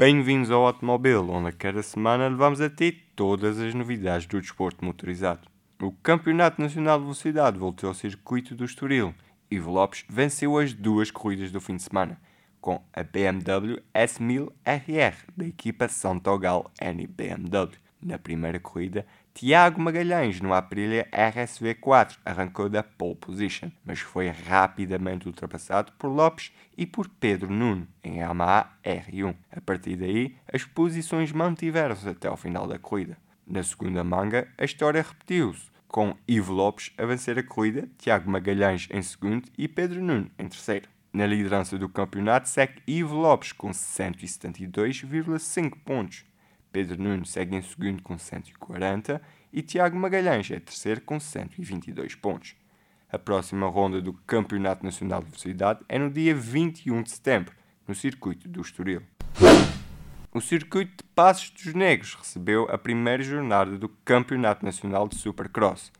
Bem-vindos ao Automóvel, onde a cada semana levamos a ti todas as novidades do desporto motorizado. O Campeonato Nacional de Velocidade voltou ao circuito do Estoril. Ivo Lopes venceu as duas corridas do fim de semana, com a BMW S1000 RR da equipa Santogal N BMW. Na primeira corrida, Tiago Magalhães no Aprilia RSV4 arrancou da pole position, mas foi rapidamente ultrapassado por Lopes e por Pedro Nuno em Yamaha R1. A partir daí, as posições mantiveram-se até ao final da corrida. Na segunda manga, a história repetiu-se, com Ivo Lopes a vencer a corrida, Tiago Magalhães em segundo e Pedro Nuno em terceiro. Na liderança do campeonato segue Ivo Lopes com 172,5 pontos. Pedro Nuno segue em segundo com 140 e Tiago Magalhães é terceiro com 122 pontos. A próxima ronda do Campeonato Nacional de Velocidade é no dia 21 de setembro, no circuito do Estoril. O circuito de Passos dos Negros recebeu a primeira jornada do Campeonato Nacional de Supercross.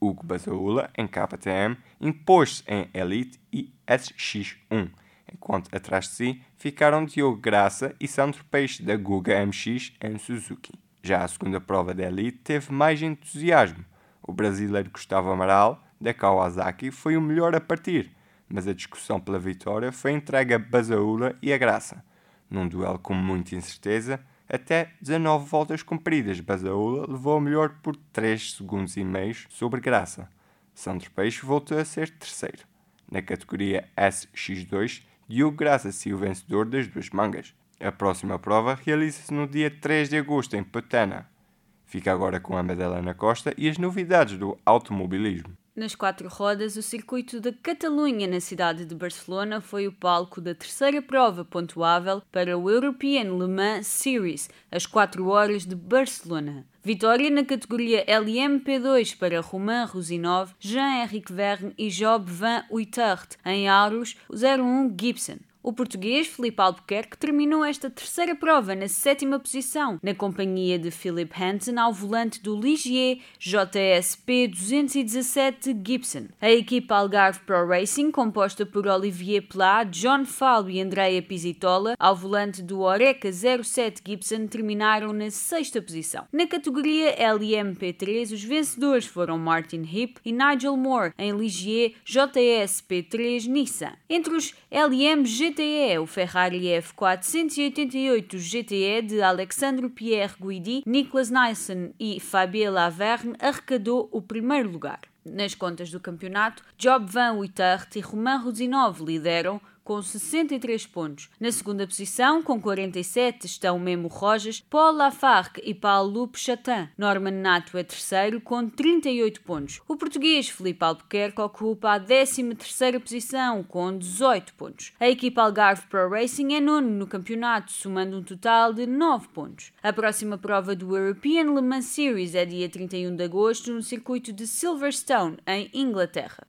Hugo Basaula, em KTM, impôs-se em Elite e SX1 enquanto atrás de si ficaram Diogo Graça e Sandro Peixe da Guga MX em Suzuki. Já a segunda prova da Elite teve mais entusiasmo. O brasileiro Gustavo Amaral, da Kawasaki, foi o melhor a partir, mas a discussão pela vitória foi entregue a Basaula e a Graça. Num duelo com muita incerteza, até 19 voltas cumpridas, Basaula levou o melhor por 3 segundos e meio sobre Graça. Sandro Peixe voltou a ser terceiro. Na categoria SX2, Diogo Graça se o vencedor das duas mangas. A próxima prova realiza-se no dia 3 de agosto em Patana. Fica agora com a Madalena Costa e as novidades do automobilismo. Nas quatro rodas, o circuito da Catalunha, na cidade de Barcelona, foi o palco da terceira prova pontuável para o European Le Mans Series, as 4 horas de Barcelona. Vitória na categoria LMP2 para Romain Rusinov, Jean-Éric Verne e Job Van Uitert, em Aros 01 Gibson. O português Felipe Albuquerque terminou esta terceira prova na sétima posição, na companhia de Philip Hansen ao volante do Ligier JSP 217 Gibson. A equipa Algarve Pro Racing, composta por Olivier Plat, John Falbo e Andrea Pisitola, ao volante do Oreca 07 Gibson, terminaram na sexta posição. Na categoria LMP3, os vencedores foram Martin Hip e Nigel Moore, em Ligier JSP3 Nissan. Entre os LMGT GTE, o Ferrari F488 GTE de Alexandre Pierre Guidi, Nicolas Nielsen e Fabien Laverne arrecadou o primeiro lugar. Nas contas do campeonato, Job Van e Romain Rusinov lideram com 63 pontos. Na segunda posição, com 47, estão Memo Rojas, Paul Lafargue e Paulo Chatin. Norman Nato é terceiro, com 38 pontos. O português Felipe Albuquerque ocupa a 13ª posição, com 18 pontos. A equipa Algarve Pro Racing é nono no campeonato, somando um total de 9 pontos. A próxima prova do European Le Mans Series é dia 31 de agosto no circuito de Silverstone, em Inglaterra.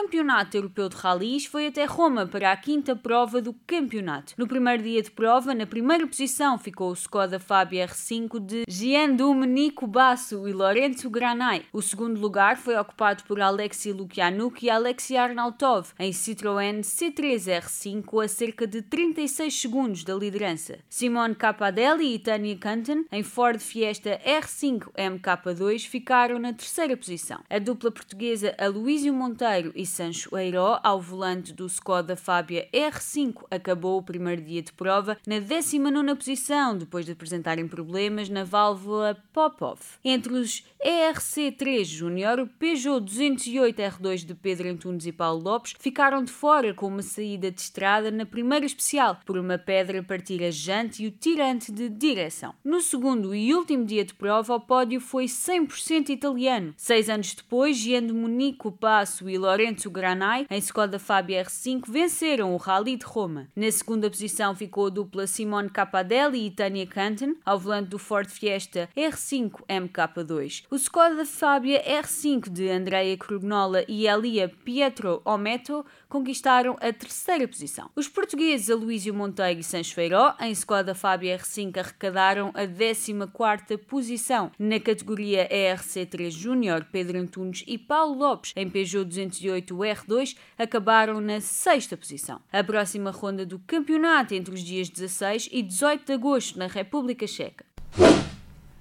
Campeonato Europeu de Rallys foi até Roma para a quinta prova do campeonato. No primeiro dia de prova, na primeira posição ficou o Skoda Fabia R5 de Gian Domenico Basso e Lorenzo Granai. O segundo lugar foi ocupado por Alexei Lukianuk e Alexei Arnautov em Citroën C3 R5 a cerca de 36 segundos da liderança. Simone Capadelli e Tania Canton em Ford Fiesta R5 MK2 ficaram na terceira posição. A dupla portuguesa Aloísio Monteiro e Sancho Eiró ao volante do Skoda Fábia R5 acabou o primeiro dia de prova na 19 posição, depois de apresentarem problemas na válvula pop-off. Entre os ERC3 Júnior, o Peugeot 208 R2 de Pedro Antunes e Paulo Lopes ficaram de fora com uma saída de estrada na primeira especial, por uma pedra partir a jante e o tirante de direção. No segundo e último dia de prova, o pódio foi 100% italiano. Seis anos depois, Giando Monico Passo e Lorenzo Granai, em Skoda Fabia R5, venceram o Rally de Roma. Na segunda posição ficou a dupla Simone Capadelli e Tania Canton, ao volante do Ford Fiesta R5 MK2. O Skoda Fabia R5 de Andrea Crugnola e Elia Pietro Ometo conquistaram a terceira posição. Os portugueses Aloísio Monteiro e Sancho Feiró, em Skoda Fabia R5, arrecadaram a 14ª posição. Na categoria ERC3 Júnior, Pedro Antunes e Paulo Lopes, em Peugeot 208 8 R2 acabaram na sexta posição. A próxima ronda do campeonato entre os dias 16 e 18 de agosto na República Checa.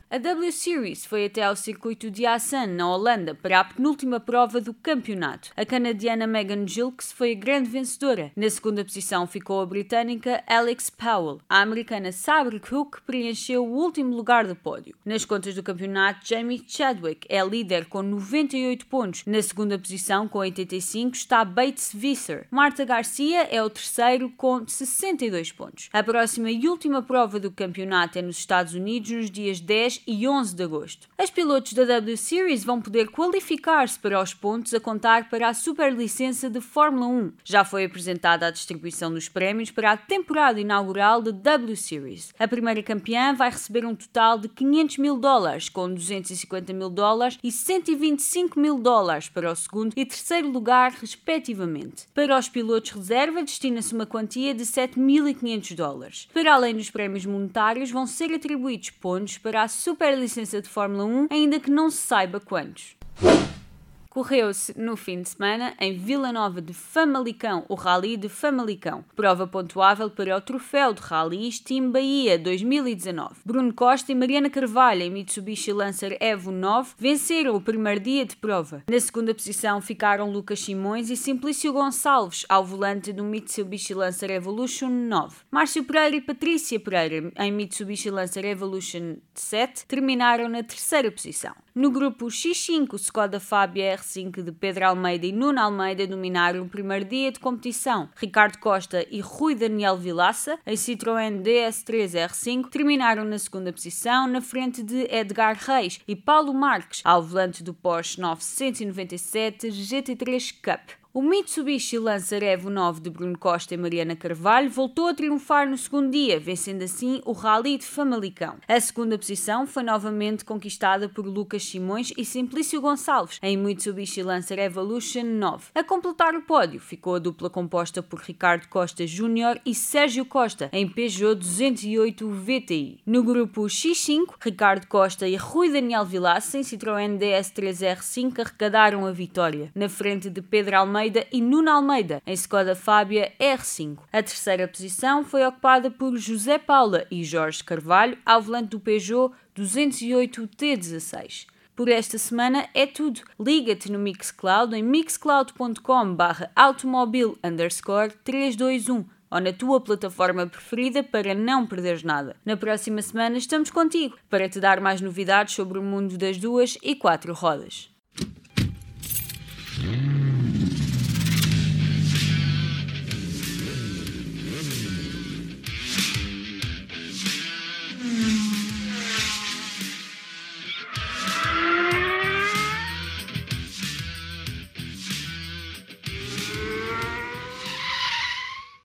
A W Series foi até ao circuito de Assen, na Holanda, para a penúltima prova do campeonato. A canadiana Megan Gilkes foi a grande vencedora. Na segunda posição ficou a britânica Alex Powell. A americana Sabre Cook preencheu o último lugar do pódio. Nas contas do campeonato, Jamie Chadwick é líder com 98 pontos. Na segunda posição, com 85, está Bates Visser. Marta Garcia é o terceiro com 62 pontos. A próxima e última prova do campeonato é nos Estados Unidos nos dias 10 e 11 de agosto. As pilotos da W Series vão poder qualificar-se para os pontos a contar para a superlicença de Fórmula 1. Já foi apresentada a distribuição dos prémios para a temporada inaugural da W Series. A primeira campeã vai receber um total de 500 mil dólares, com 250 mil dólares e 125 mil dólares para o segundo e terceiro lugar, respectivamente. Para os pilotos reserva, destina-se uma quantia de 7.500 dólares. Para além dos prémios monetários, vão ser atribuídos pontos para a superlicença de Fórmula 1, ainda que não se saiba quantos. Correu-se no fim de semana em Vila Nova de Famalicão, o Rally de Famalicão, prova pontuável para o troféu de Rally Steam Bahia 2019. Bruno Costa e Mariana Carvalho em Mitsubishi Lancer Evo 9 venceram o primeiro dia de prova. Na segunda posição ficaram Lucas Simões e Simplício Gonçalves ao volante do Mitsubishi Lancer Evolution 9. Márcio Pereira e Patrícia Pereira em Mitsubishi Lancer Evolution 7 terminaram na terceira posição. No grupo X5, Skoda Fabia R5 de Pedro Almeida e Nuno Almeida dominaram o primeiro dia de competição. Ricardo Costa e Rui Daniel Vilaça, em Citroën DS3 R5, terminaram na segunda posição, na frente de Edgar Reis e Paulo Marques, ao volante do Porsche 997 GT3 Cup. O Mitsubishi Lancer Evo 9 de Bruno Costa e Mariana Carvalho voltou a triunfar no segundo dia, vencendo assim o Rally de Famalicão. A segunda posição foi novamente conquistada por Lucas Simões e Simplício Gonçalves em Mitsubishi Lancer Evolution 9. A completar o pódio ficou a dupla composta por Ricardo Costa Júnior e Sérgio Costa em Peugeot 208 VTI. No grupo X5, Ricardo Costa e Rui Daniel Vilaça em Citroën DS3 R5 arrecadaram a vitória, na frente de Pedro Almeida Almeida e Nuno Almeida, em Skoda Fábia R5. A terceira posição foi ocupada por José Paula e Jorge Carvalho, ao volante do Peugeot 208 T16. Por esta semana é tudo. Liga-te no Mixcloud em mixcloud.com barra automobil underscore 321 ou na tua plataforma preferida para não perderes nada. Na próxima semana estamos contigo para te dar mais novidades sobre o mundo das duas e quatro rodas.